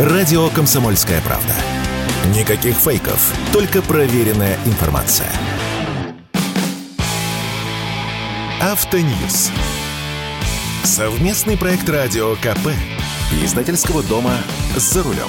Радио «Комсомольская правда». Никаких фейков, только проверенная информация. Автоньюз. Совместный проект радио КП. Издательского дома «За рулем».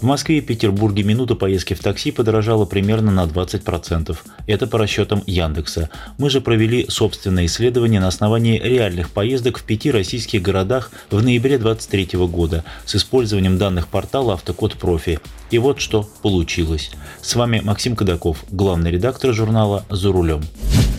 В Москве и Петербурге минута поездки в такси подорожала примерно на 20%. Это по расчетам Яндекса. Мы же провели собственное исследование на основании реальных поездок в пяти российских городах в ноябре 2023 года с использованием данных портала «Автокод Профи». И вот что получилось. С вами Максим Кадаков, главный редактор журнала «За рулем».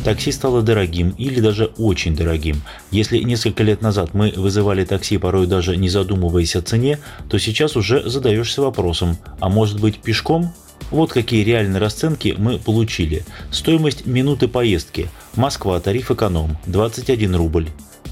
Такси стало дорогим или даже очень дорогим. Если несколько лет назад мы вызывали такси, порой даже не задумываясь о цене, то сейчас уже задаешься вопросом, а может быть пешком? Вот какие реальные расценки мы получили. Стоимость минуты поездки. Москва, тариф эконом 21 рубль.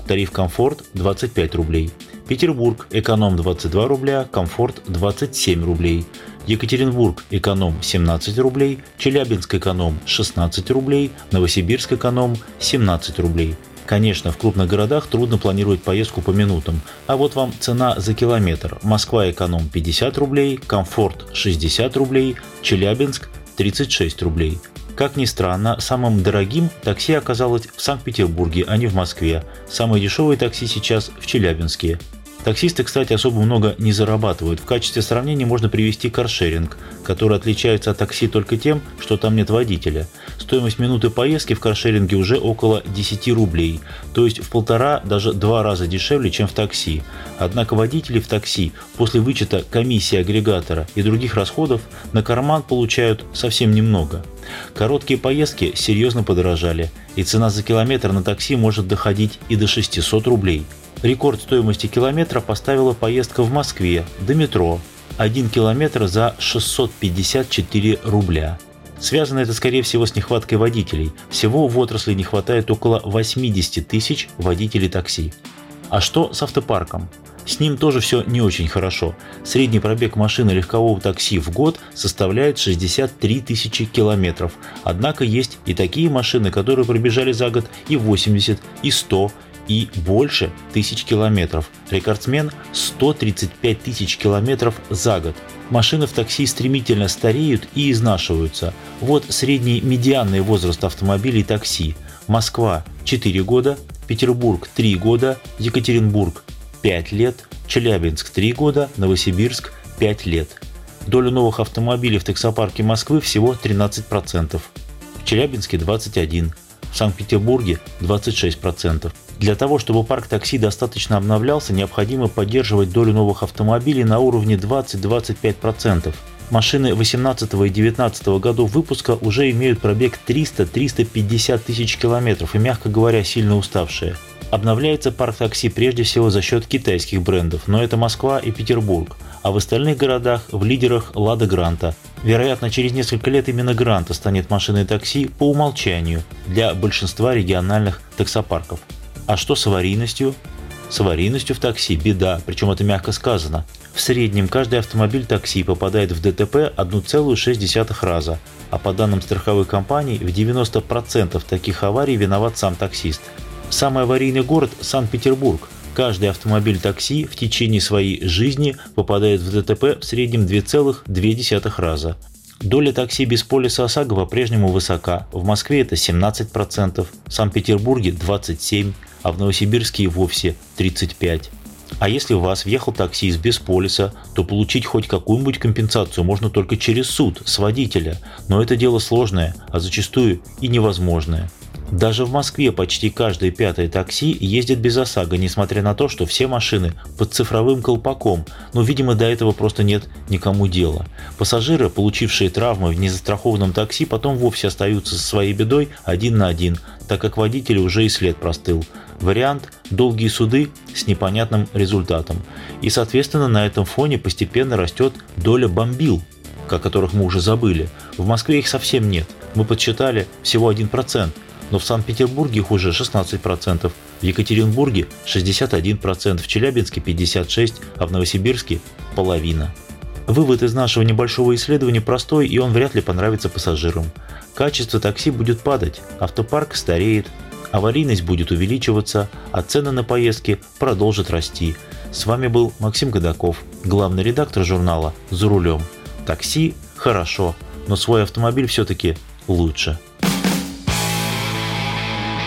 Тариф комфорт 25 рублей. Петербург, эконом 22 рубля, комфорт 27 рублей. Екатеринбург эконом 17 рублей, Челябинск эконом 16 рублей, Новосибирск эконом 17 рублей. Конечно, в крупных городах трудно планировать поездку по минутам, а вот вам цена за километр. Москва эконом 50 рублей, комфорт 60 рублей, Челябинск 36 рублей. Как ни странно, самым дорогим такси оказалось в Санкт-Петербурге, а не в Москве. Самые дешевые такси сейчас в Челябинске. Таксисты, кстати, особо много не зарабатывают. В качестве сравнения можно привести каршеринг, который отличается от такси только тем, что там нет водителя. Стоимость минуты поездки в каршеринге уже около 10 рублей, то есть в полтора, даже два раза дешевле, чем в такси. Однако водители в такси после вычета комиссии агрегатора и других расходов на карман получают совсем немного. Короткие поездки серьезно подорожали, и цена за километр на такси может доходить и до 600 рублей. Рекорд стоимости километра поставила поездка в Москве до метро. 1 километр за 654 рубля. Связано это, скорее всего, с нехваткой водителей. Всего в отрасли не хватает около 80 тысяч водителей такси. А что с автопарком? С ним тоже все не очень хорошо. Средний пробег машины легкового такси в год составляет 63 тысячи километров. Однако есть и такие машины, которые пробежали за год и 80, и 100, и больше тысяч километров. Рекордсмен 135 тысяч километров за год. Машины в такси стремительно стареют и изнашиваются. Вот средний медианный возраст автомобилей такси. Москва 4 года, Петербург 3 года, Екатеринбург 5 лет, Челябинск 3 года, Новосибирск 5 лет. Доля новых автомобилей в таксопарке Москвы всего 13%. В Челябинске 21%, в Санкт-Петербурге 26%. Для того, чтобы парк такси достаточно обновлялся, необходимо поддерживать долю новых автомобилей на уровне 20-25%. Машины 18 и 19 годов выпуска уже имеют пробег 300-350 тысяч километров и, мягко говоря, сильно уставшие. Обновляется парк такси прежде всего за счет китайских брендов, но это Москва и Петербург, а в остальных городах в лидерах Лада Гранта. Вероятно, через несколько лет именно Гранта станет машиной такси по умолчанию для большинства региональных таксопарков. А что с аварийностью? С аварийностью в такси беда, причем это мягко сказано. В среднем каждый автомобиль такси попадает в ДТП 1,6 раза, а по данным страховой компании в 90% таких аварий виноват сам таксист. Самый аварийный город – Санкт-Петербург. Каждый автомобиль такси в течение своей жизни попадает в ДТП в среднем 2,2 раза. Доля такси без полиса ОСАГО по-прежнему высока. В Москве это 17%, в Санкт-Петербурге 27%, а в Новосибирске и вовсе 35%. А если у вас въехал таксист без полиса, то получить хоть какую-нибудь компенсацию можно только через суд, с водителя. Но это дело сложное, а зачастую и невозможное. Даже в Москве почти каждое пятое такси ездит без ОСАГО, несмотря на то, что все машины под цифровым колпаком, но, видимо, до этого просто нет никому дела. Пассажиры, получившие травмы в незастрахованном такси, потом вовсе остаются со своей бедой один на один, так как водитель уже и след простыл. Вариант – долгие суды с непонятным результатом. И, соответственно, на этом фоне постепенно растет доля бомбил, о которых мы уже забыли. В Москве их совсем нет. Мы подсчитали всего 1% но в Санкт-Петербурге их уже 16%, в Екатеринбурге 61%, в Челябинске 56%, а в Новосибирске – половина. Вывод из нашего небольшого исследования простой, и он вряд ли понравится пассажирам. Качество такси будет падать, автопарк стареет, аварийность будет увеличиваться, а цены на поездки продолжат расти. С вами был Максим Годаков, главный редактор журнала «За рулем». Такси – хорошо, но свой автомобиль все-таки лучше.